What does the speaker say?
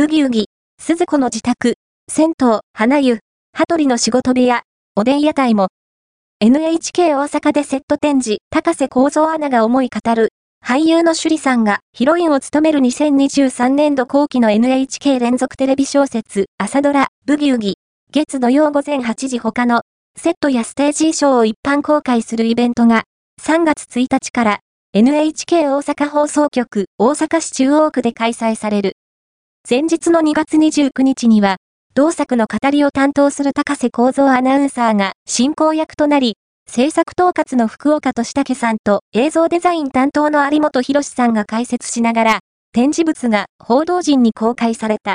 ブギウギ、鈴子の自宅、銭湯、花湯、羽鳥の仕事部屋、おでん屋台も、NHK 大阪でセット展示、高瀬構造アナが思い語る、俳優の趣里さんがヒロインを務める2023年度後期の NHK 連続テレビ小説、朝ドラ、ブギウギ、月土曜午前8時他の、セットやステージ衣装を一般公開するイベントが、3月1日から NHK 大阪放送局大阪市中央区で開催される。前日の2月29日には、同作の語りを担当する高瀬構造アナウンサーが進行役となり、制作統括の福岡俊武さんと映像デザイン担当の有本博さんが解説しながら、展示物が報道陣に公開された。